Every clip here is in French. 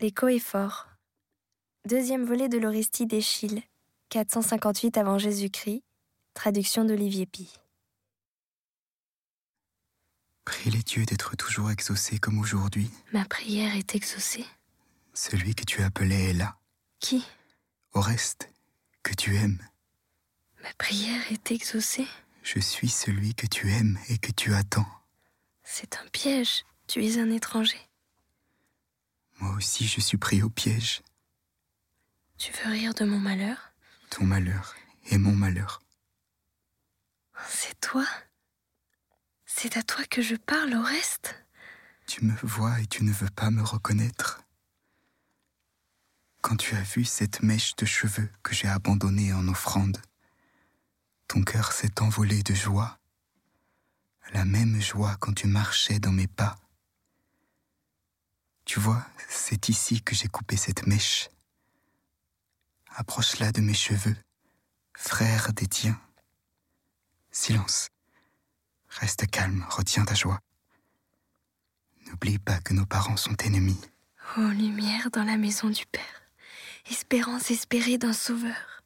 L'écho est fort. Deuxième volet de l'Orestie d'Échille, 458 avant Jésus-Christ, traduction d'Olivier Pi. Prie les dieux d'être toujours exaucés comme aujourd'hui. Ma prière est exaucée. Celui que tu appelais est là. Qui? Oreste, que tu aimes. Ma prière est exaucée. Je suis celui que tu aimes et que tu attends. C'est un piège. Tu es un étranger. Moi aussi je suis pris au piège. Tu veux rire de mon malheur? Ton malheur est mon malheur. C'est toi? C'est à toi que je parle au reste? Tu me vois et tu ne veux pas me reconnaître. Quand tu as vu cette mèche de cheveux que j'ai abandonnée en offrande, ton cœur s'est envolé de joie, la même joie quand tu marchais dans mes pas. Tu vois, c'est ici que j'ai coupé cette mèche. Approche-la de mes cheveux, frère des tiens. Silence. Reste calme, retiens ta joie. N'oublie pas que nos parents sont ennemis. Ô lumière dans la maison du Père, espérance espérée d'un sauveur.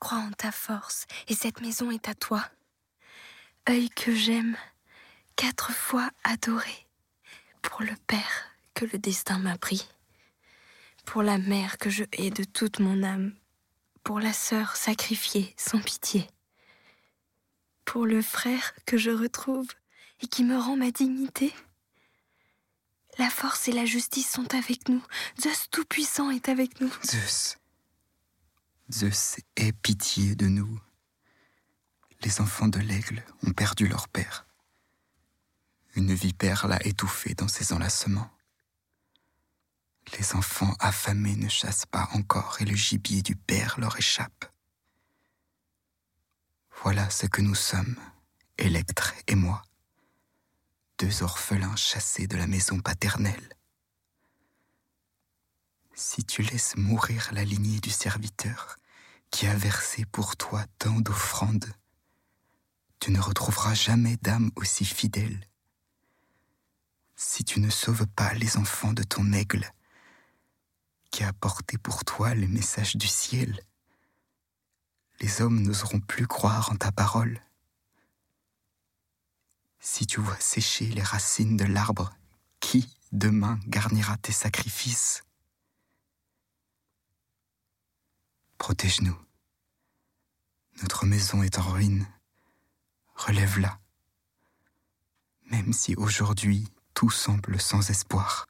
Crois en ta force, et cette maison est à toi. Œil que j'aime, quatre fois adoré, pour le Père que le destin m'a pris, pour la mère que je hais de toute mon âme, pour la sœur sacrifiée sans pitié, pour le frère que je retrouve et qui me rend ma dignité. La force et la justice sont avec nous. Zeus Tout-Puissant est avec nous. Zeus. Zeus aie pitié de nous. Les enfants de l'aigle ont perdu leur père. Une vipère l'a étouffé dans ses enlacements. Les enfants affamés ne chassent pas encore et le gibier du père leur échappe. Voilà ce que nous sommes, Électre et moi, deux orphelins chassés de la maison paternelle. Si tu laisses mourir la lignée du serviteur qui a versé pour toi tant d'offrandes, tu ne retrouveras jamais d'âme aussi fidèle. Si tu ne sauves pas les enfants de ton aigle, qui a porté pour toi les messages du ciel, les hommes n'oseront plus croire en ta parole. Si tu vois sécher les racines de l'arbre, qui demain garnira tes sacrifices? Protège-nous. Notre maison est en ruine. Relève-la. Même si aujourd'hui tout semble sans espoir.